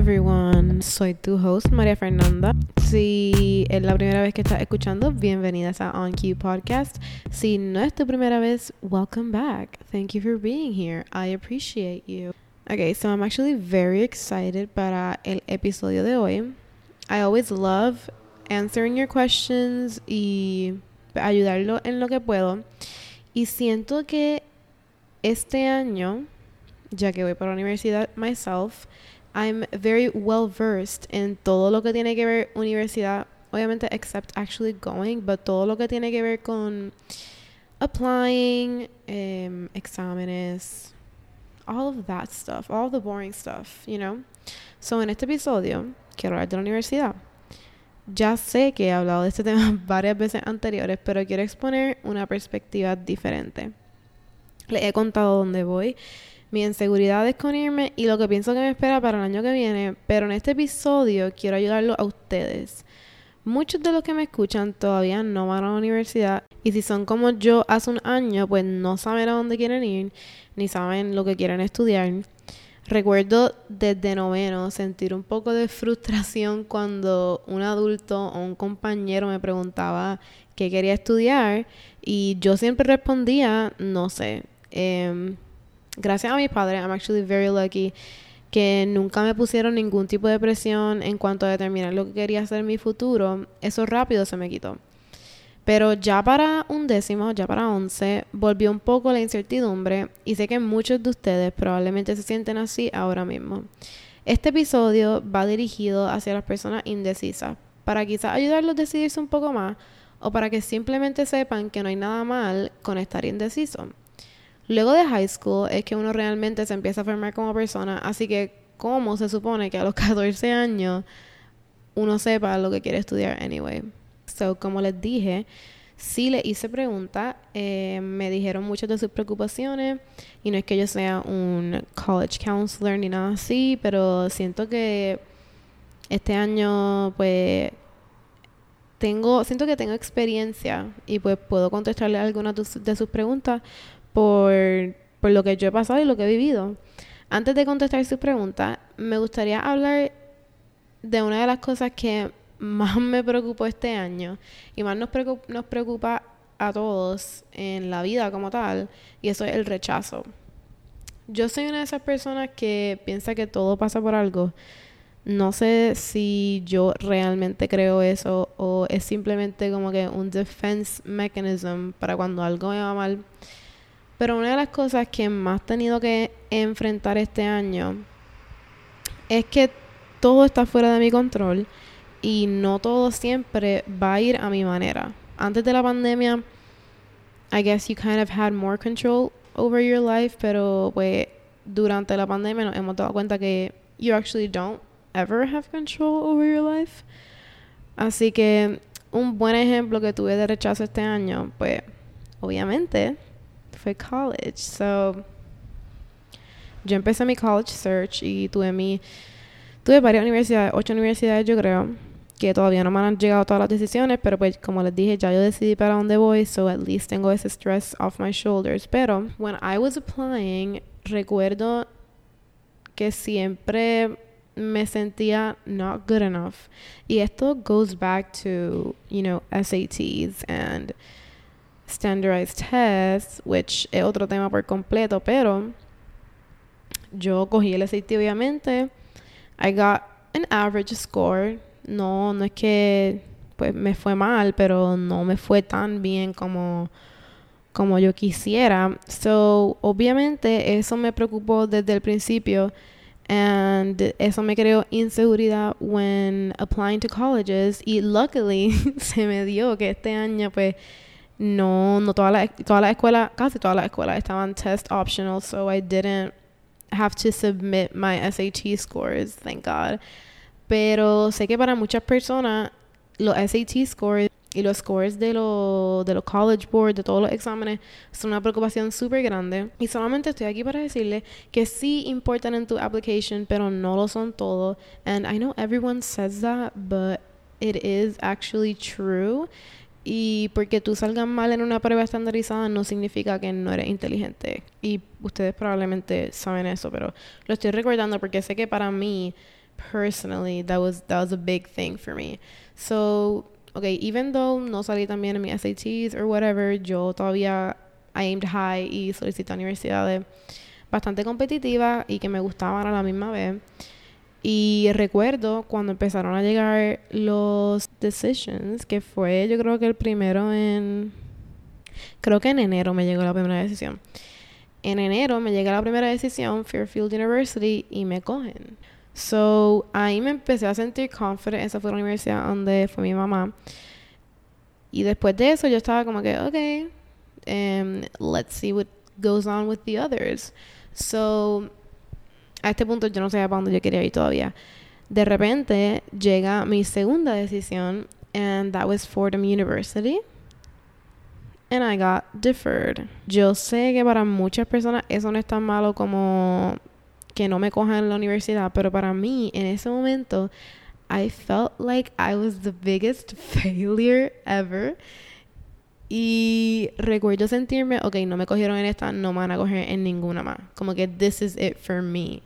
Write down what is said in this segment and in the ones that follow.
everyone, soy tu host María Fernanda. Si es la primera vez que estás escuchando, bienvenidas a On Cue Podcast. Si no es tu primera vez, welcome back. Thank you for being here. I appreciate you. Okay, so I'm actually very excited para el episodio de hoy. I always love answering your questions y ayudarlo en lo que puedo. Y siento que este año, ya que voy para la universidad myself, I'm very well versed en todo lo que tiene que ver universidad, obviamente except actually going, but todo lo que tiene que ver con applying, um, all of that stuff, all the boring stuff, you know. So en este episodio quiero hablar de la universidad. Ya sé que he hablado de este tema varias veces anteriores, pero quiero exponer una perspectiva diferente. Les he contado dónde voy mis inseguridades con irme y lo que pienso que me espera para el año que viene, pero en este episodio quiero ayudarlo a ustedes. Muchos de los que me escuchan todavía no van a la universidad y si son como yo hace un año, pues no saben a dónde quieren ir ni saben lo que quieren estudiar. Recuerdo desde noveno sentir un poco de frustración cuando un adulto o un compañero me preguntaba qué quería estudiar y yo siempre respondía, no sé. Eh, gracias a mis padres, I'm actually very lucky que nunca me pusieron ningún tipo de presión en cuanto a determinar lo que quería hacer en mi futuro. Eso rápido se me quitó. Pero ya para un décimo, ya para once, volvió un poco la incertidumbre y sé que muchos de ustedes probablemente se sienten así ahora mismo. Este episodio va dirigido hacia las personas indecisas, para quizás ayudarlos a decidirse un poco más o para que simplemente sepan que no hay nada mal con estar indeciso. Luego de high school es que uno realmente se empieza a formar como persona, así que ¿cómo se supone que a los 14 años uno sepa lo que quiere estudiar anyway? So, como les dije, sí le hice preguntas, eh, me dijeron muchas de sus preocupaciones y no es que yo sea un college counselor ni nada así, pero siento que este año pues tengo, siento que tengo experiencia y pues puedo contestarle algunas de sus preguntas por, por lo que yo he pasado y lo que he vivido. Antes de contestar su pregunta, me gustaría hablar de una de las cosas que más me preocupó este año y más nos preocupa, nos preocupa a todos en la vida como tal, y eso es el rechazo. Yo soy una de esas personas que piensa que todo pasa por algo. No sé si yo realmente creo eso o es simplemente como que un defense mechanism para cuando algo me va mal pero una de las cosas que más he tenido que enfrentar este año es que todo está fuera de mi control y no todo siempre va a ir a mi manera. Antes de la pandemia, I guess you kind of had more control over your life, pero pues durante la pandemia nos hemos dado cuenta que you actually don't ever have control over your life. Así que un buen ejemplo que tuve de rechazo este año, pues obviamente fue college. So, yo empecé mi college search y tuve mi tuve varias universidades, ocho universidades yo creo, que todavía no me han llegado todas las decisiones, pero pues como les dije, ya yo decidí para dónde voy, so at least tengo ese stress off my shoulders. Pero when I was applying, recuerdo que siempre me sentía not good enough. Y esto goes back to, you know, SATs and standardized tests, which es otro tema por completo, pero yo cogí el SAT obviamente. I got an average score. No, no es que pues me fue mal, pero no me fue tan bien como como yo quisiera. So, obviamente eso me preocupó desde el principio and eso me creó inseguridad when applying to colleges y luckily se me dio que este año pues no, no todas las toda la escuelas, casi todas las escuelas estaban test optional, so I didn't have to submit my SAT scores, thank God. Pero sé que para muchas personas los SAT scores y los scores de, lo, de los college board, de todos los exámenes, son una preocupación súper grande. Y solamente estoy aquí para decirle que sí importan en tu application, pero no lo son todo. And I know everyone says that, but it is actually true. Y porque tú salgas mal en una prueba estandarizada no significa que no eres inteligente. Y ustedes probablemente saben eso, pero lo estoy recordando porque sé que para mí personally, that was that was a big thing for me. So, okay, even though no salí también en mis SATs or whatever, yo todavía I aimed high y solicité universidades bastante competitivas y que me gustaban a la misma vez. Y recuerdo cuando empezaron a llegar los decisions, que fue yo creo que el primero en... Creo que en enero me llegó la primera decisión. En enero me llega la primera decisión, Fairfield University, y me cogen. So, ahí me empecé a sentir confident. Esa fue la universidad donde fue mi mamá. Y después de eso yo estaba como que, ok, um, let's see what goes on with the others. So, a este punto yo no sabía para dónde yo quería ir todavía. De repente llega mi segunda decisión, and that was Fordham University. And I got deferred. Yo sé que para muchas personas eso no es tan malo como que no me cojan en la universidad, pero para mí en ese momento I felt like I was the biggest failure ever. Y recuerdo sentirme, ok, no me cogieron en esta, no me van a coger en ninguna más. Como que this is it for me.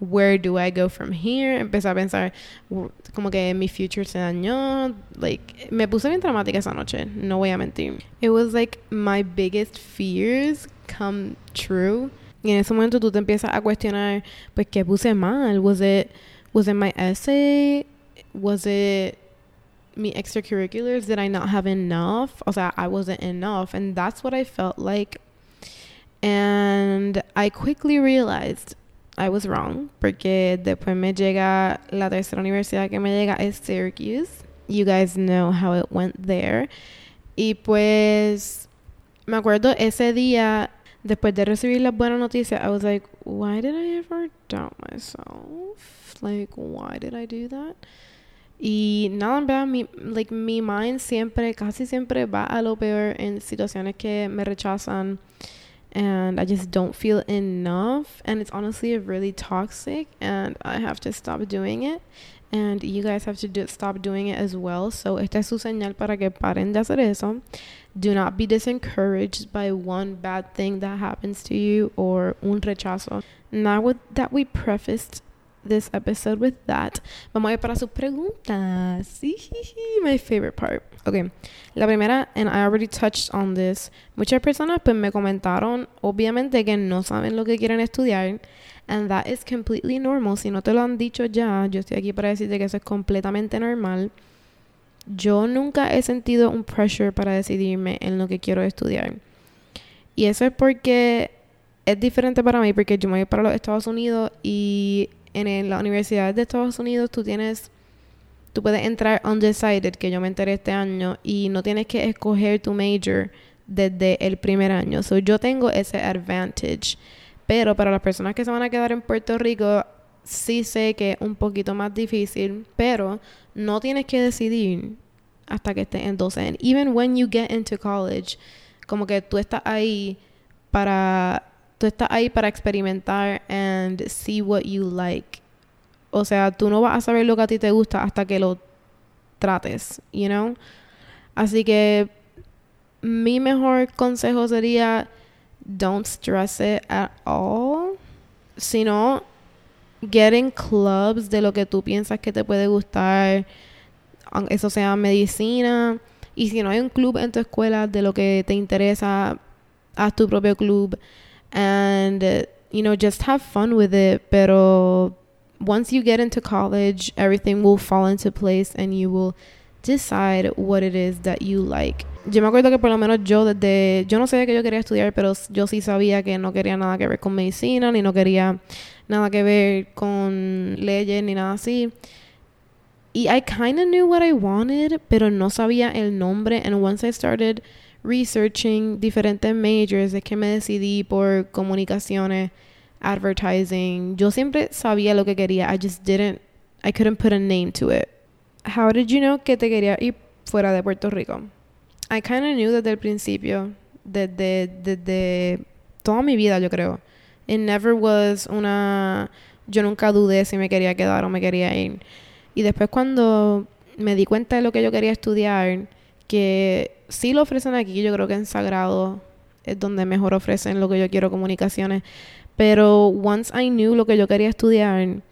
Where do I go from here? Empecé a pensar, como que mi future se dañó. Like, me puse bien dramática esa noche, no voy a mentir. It was like my biggest fears come true. Y en ese momento tú te empiezas a cuestionar, pues, ¿qué puse mal? Was it, was it my essay? Was it me extracurriculars? Did I not have enough? O sea, I wasn't enough. And that's what I felt like. And I quickly realized I was wrong. Porque después me llega la tercera universidad que me llega es Syracuse. You guys know how it went there. Y pues me acuerdo ese día después de recibir la buena noticia, I was like, why did I ever doubt myself? Like, why did I do that? Y nada, en verdad, mi, like, mi mind siempre, casi siempre va a lo peor en situaciones que me rechazan. And I just don't feel enough. And it's honestly really toxic. And I have to stop doing it. And you guys have to do, stop doing it as well. So, esta es su señal para que paren de hacer eso. Do not be disencouraged by one bad thing that happens to you or un rechazo. Now, with that, we prefaced this episode with that. Vamos a ir para sus preguntas. My favorite part. Okay. La primera, and I already touched on this. Muchas personas pues me comentaron, obviamente, que no saben lo que quieren estudiar. And that is completely normal. Si no te lo han dicho ya, yo estoy aquí para decirte que eso es completamente normal. Yo nunca he sentido un pressure para decidirme en lo que quiero estudiar. Y eso es porque es diferente para mí, porque yo me voy para los Estados Unidos y en la Universidad de Estados Unidos tú tienes, tú puedes entrar undecided, que yo me enteré este año, y no tienes que escoger tu major desde el primer año. So yo tengo ese advantage. Pero para las personas que se van a quedar en Puerto Rico, sí sé que es un poquito más difícil, pero no tienes que decidir hasta que estés en 12. And even when you get into college, como que tú estás ahí para tú estás ahí para experimentar and see what you like. O sea, tú no vas a saber lo que a ti te gusta hasta que lo trates, you know? Así que mi mejor consejo sería don't stress it at all, sino get in clubs de lo que tú piensas que te puede gustar, eso sea medicina, y si no hay un club en tu escuela de lo que te interesa, haz tu propio club and uh, you know just have fun with it. Pero once you get into college everything will fall into place and you will decide what it is that you like. Yo me acuerdo que por lo menos yo desde yo no sabía que yo quería estudiar pero yo sí sabía que no quería nada que ver con medicina ni no quería nada que ver con leyes ni nada así. Y I kind of knew what I wanted pero no sabía el nombre. And once I started researching diferentes majors es que me decidí por comunicaciones, advertising. Yo siempre sabía lo que quería. I just didn't, I couldn't put a name to it. How did you know que te quería ir fuera de Puerto Rico? I kind of knew desde el principio, desde, desde toda mi vida, yo creo. It never was una. Yo nunca dudé si me quería quedar o me quería ir. Y después, cuando me di cuenta de lo que yo quería estudiar, que sí lo ofrecen aquí, yo creo que en Sagrado es donde mejor ofrecen lo que yo quiero, comunicaciones. Pero once I knew lo que yo quería estudiar,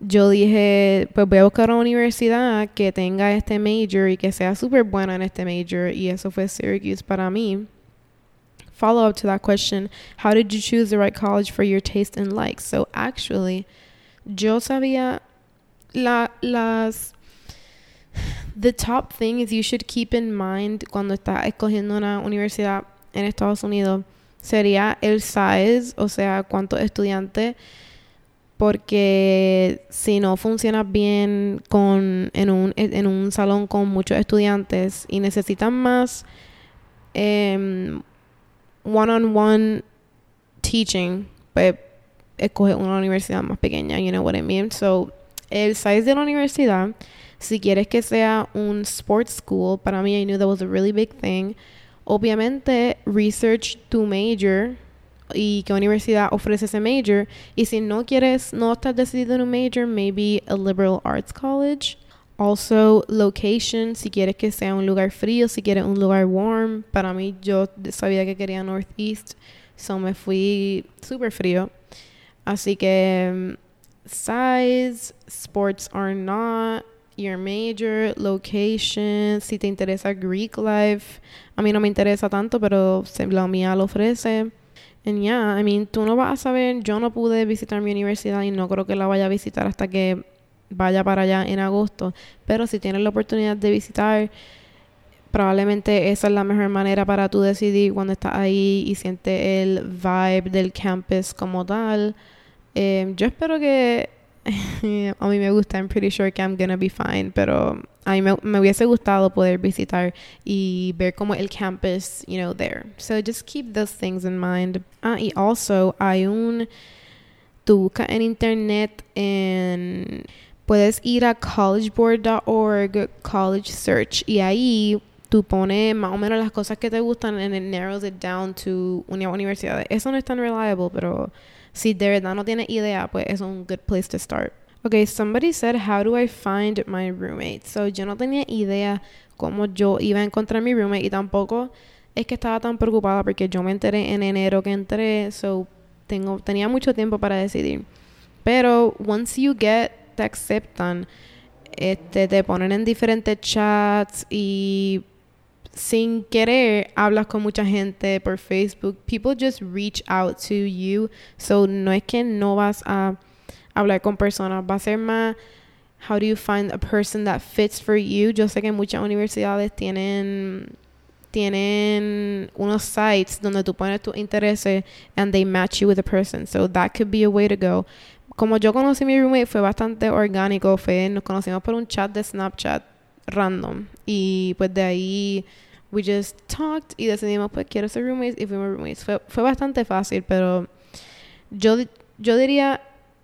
yo dije, pues voy a buscar una universidad que tenga este major y que sea súper buena en este major. Y eso fue Syracuse para mí. Follow up to that question How did you choose the right college for your taste and likes? So, actually, yo sabía la, las. The top things you should keep in mind cuando estás escogiendo una universidad en Estados Unidos sería el size, o sea, cuántos estudiantes porque si no funciona bien con, en, un, en un salón con muchos estudiantes y necesitan más em, one-on-one teaching, pues escoge una universidad más pequeña, you know what I mean? So, el size de la universidad, si quieres que sea un sports school, para mí I knew that was a really big thing. Obviamente, research tu major y qué universidad ofrece ese major. Y si no quieres, no estás decidido en un major, maybe a liberal arts college. Also, location, si quieres que sea un lugar frío, si quieres un lugar warm. Para mí, yo sabía que quería Northeast, so me fui súper frío. Así que, size, sports are not your major, location, si te interesa Greek life. A mí no me interesa tanto, pero la mía lo ofrece. And yeah, I mean, tú no vas a saber, yo no pude visitar mi universidad y no creo que la vaya a visitar hasta que vaya para allá en agosto. Pero si tienes la oportunidad de visitar, probablemente esa es la mejor manera para tú decidir cuando estás ahí y sientes el vibe del campus como tal. Eh, yo espero que a mí me gusta, I'm pretty sure que I'm gonna be fine, pero a mí me, hubiese gustado poder visitar y ver como el campus, you know, there. So just keep those things in mind. Ah, y also hay un, tú buscas en internet en, puedes ir a collegeboard.org, college search, y ahí tú pones más o menos las cosas que te gustan and it narrows it down to una universidad. Eso no es tan reliable, pero si de verdad no tienes idea, pues es un good place to start. Okay, somebody said, how do I find my roommate? So, yo no tenía idea cómo yo iba a encontrar mi roommate y tampoco es que estaba tan preocupada porque yo me enteré en enero que entré, so tengo, tenía mucho tiempo para decidir. Pero once you get, te aceptan, este, te ponen en diferentes chats y sin querer hablas con mucha gente por Facebook. People just reach out to you. So no es que no vas a hablar con personas, va a ser más how do you find a person that fits for you. Yo sé que muchas universidades tienen tienen unos sites donde tú pones tus intereses and they match you with a person. So that could be a way to go. Como yo conocí a mi roommate fue bastante orgánico, fue nos conocimos por un chat de Snapchat random. Y pues de ahí we just talked y decidimos pues quiero ser roommates y fuimos roommates. Fue, fue bastante fácil, pero yo, yo diría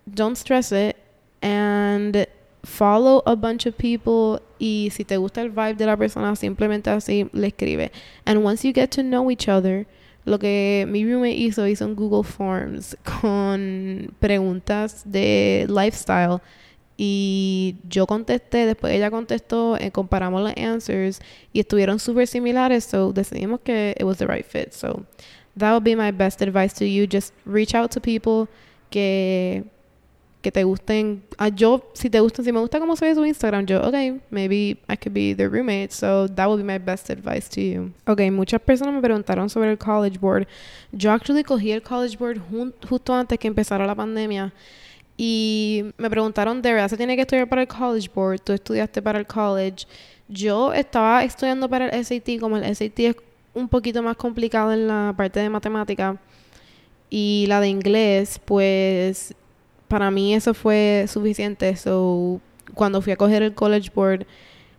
don't stress it and follow a bunch of people y si te gusta el vibe de la persona simplemente así le escribe. And once you get to know each other, lo que mi roommate hizo, hizo un Google Forms con preguntas de lifestyle y yo contesté, después ella contestó, eh, comparamos las answers y estuvieron súper similares, so decidimos que it was the right fit. So that would be my best advice to you. Just reach out to people que, que te gusten. Ah, yo, si te gustan, si me gusta cómo se ve su Instagram, yo, ok, maybe I could be their roommate. So that would be my best advice to you. Ok, muchas personas me preguntaron sobre el College Board. Yo actually cogí el College Board justo antes que empezara la pandemia. Y me preguntaron, ¿de verdad se tiene que estudiar para el College Board? ¿Tú estudiaste para el college? Yo estaba estudiando para el SAT, como el SAT es un poquito más complicado en la parte de matemática y la de inglés, pues para mí eso fue suficiente. So, cuando fui a coger el College Board,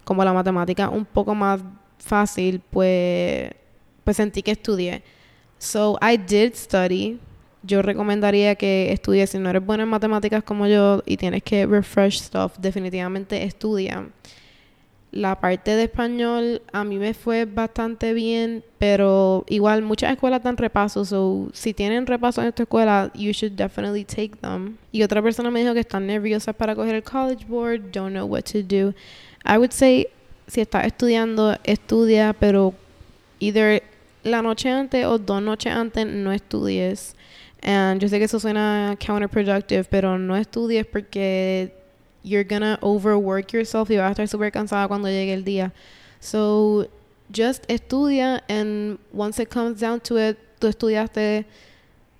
como la matemática un poco más fácil, pues, pues sentí que estudié. So, I did study yo recomendaría que estudies. Si no eres buena en matemáticas como yo y tienes que refresh stuff, definitivamente estudia. La parte de español a mí me fue bastante bien, pero igual muchas escuelas dan repasos, so si tienen repasos en tu escuela, you should definitely take them. Y otra persona me dijo que están nerviosas para coger el college board, don't know what to do. I would say si estás estudiando, estudia, pero either la noche antes o dos noches antes no estudies. And yo sé que eso suena counterproductive, pero no estudies porque you're gonna overwork yourself y vas a estar súper cansada cuando llegue el día. So, just estudia and once it comes down to it, tú estudiaste,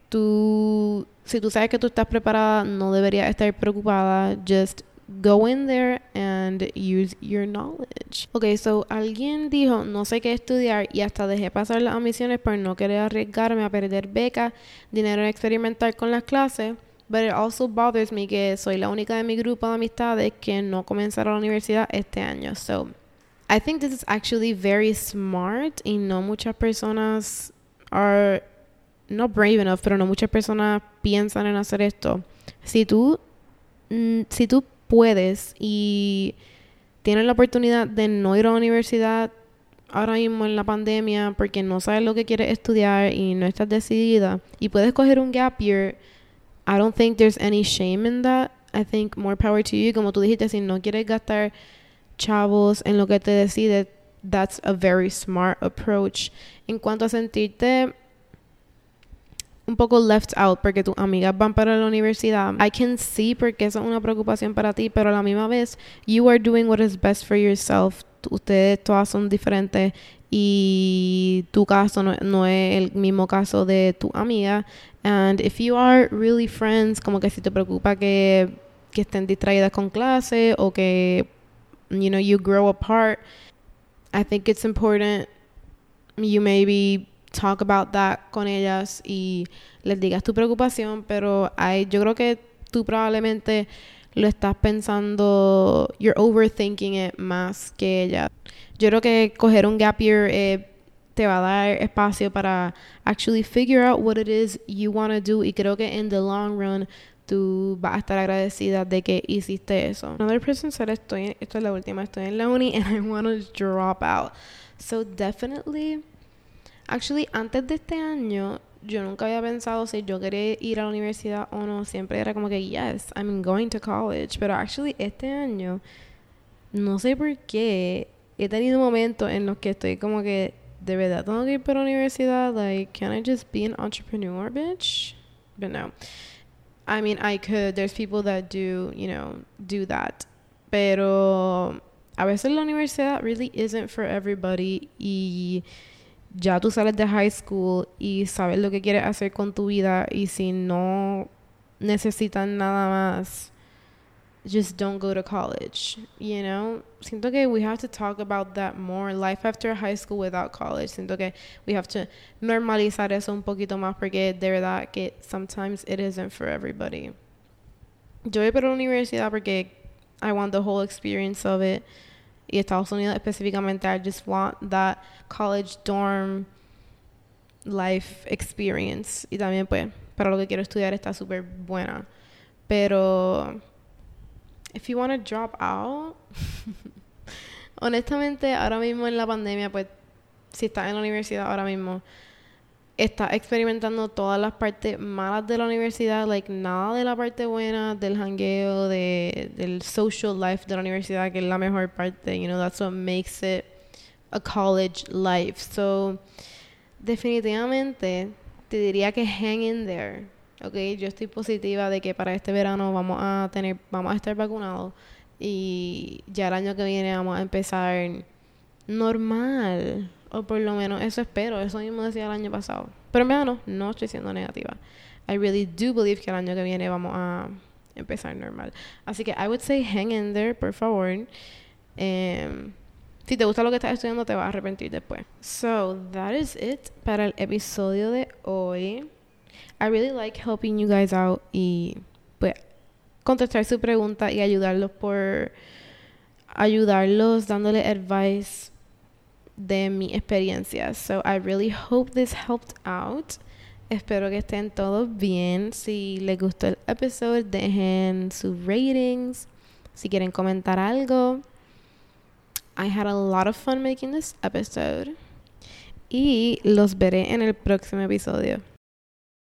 tú, si tú sabes que tú estás preparada, no deberías estar preocupada. Just go in there and use your knowledge. Ok, so alguien dijo, no sé qué estudiar y hasta dejé pasar las admisiones por no querer arriesgarme a perder beca, dinero en experimentar con las clases. But it also bothers me que soy la única de mi grupo de amistades que no comenzaron la universidad este año. So, I think this is actually very smart y no muchas personas are not brave enough, pero no muchas personas piensan en hacer esto. Si tú, mm, si tú puedes y tienes la oportunidad de no ir a la universidad ahora mismo en la pandemia porque no sabes lo que quieres estudiar y no estás decidida y puedes coger un gap year, I don't think there's any shame in that. I think more power to you. Como tú dijiste, si no quieres gastar chavos en lo que te decides, that's a very smart approach. En cuanto a sentirte un poco left out porque tus amigas van para la universidad, I can see porque eso es una preocupación para ti, pero a la misma vez, you are doing what is best for yourself. Ustedes todas son diferentes y tu caso no, no, es el mismo caso de tu amiga. And if you are really friends, como que si te preocupa que, que estén distraídas con clase o que you know, you grow apart, I think it's important you maybe talk about that con ellas y les digas tu preocupación, pero hay, yo creo que tú probablemente lo estás pensando, you're overthinking it más que ella. Yo creo que coger un gap year eh, te va a dar espacio para actually figure out what it is you want to do y creo que in the long run tú vas a estar agradecida de que hiciste eso. Another person said, estoy, esto es la última, estoy en la uni and I want to drop out. So definitely, actually, antes de este año, yo nunca había pensado si yo quería ir a la universidad o no. Siempre era como que, yes, I'm going to college. Pero actually, este año, no sé por qué, he tenido momentos en los que estoy como que, de verdad, tengo que ir para la universidad. Like, can I just be an entrepreneur, bitch? But no. I mean, I could. There's people that do, you know, do that. Pero a veces la universidad really isn't for everybody y ya tú sales de high school y sabes lo que quieres hacer con tu vida y si no necesitan nada más just don't go to college, you know? Siento que we have to talk about that more. Life after high school without college. Siento que we have to normalizar eso un poquito más porque de verdad que sometimes it isn't for everybody. Yo voy para la universidad porque I want the whole experience of it. Y Estados Unidos específicamente, I just want that college dorm life experience. Y también pues, para lo que quiero estudiar está súper buena. Pero if you want to drop out, honestamente, ahora mismo en la pandemia, pues, si estás en la universidad ahora mismo, estás experimentando todas las partes malas de la universidad, like nada de la parte buena del hangueo, de, del social life de la universidad, que es la mejor parte, you know, that's what makes it a college life. So, definitivamente, te diría que hang in there ok, yo estoy positiva de que para este verano vamos a tener, vamos a estar vacunados y ya el año que viene vamos a empezar normal, o por lo menos eso espero, eso mismo decía el año pasado. Pero en verano no estoy siendo negativa. I really do believe que el año que viene vamos a empezar normal. Así que I would say hang in there, por favor. Um, si te gusta lo que estás estudiando, te vas a arrepentir después. So, that is it para el episodio de hoy. I really like helping you guys out y pues contestar su pregunta y ayudarlos por ayudarlos dándole advice de mi experiencia. So I really hope this helped out. Espero que estén todos bien. Si les gustó el episodio, dejen sus ratings. Si quieren comentar algo. I had a lot of fun making this episode. Y los veré en el próximo episodio.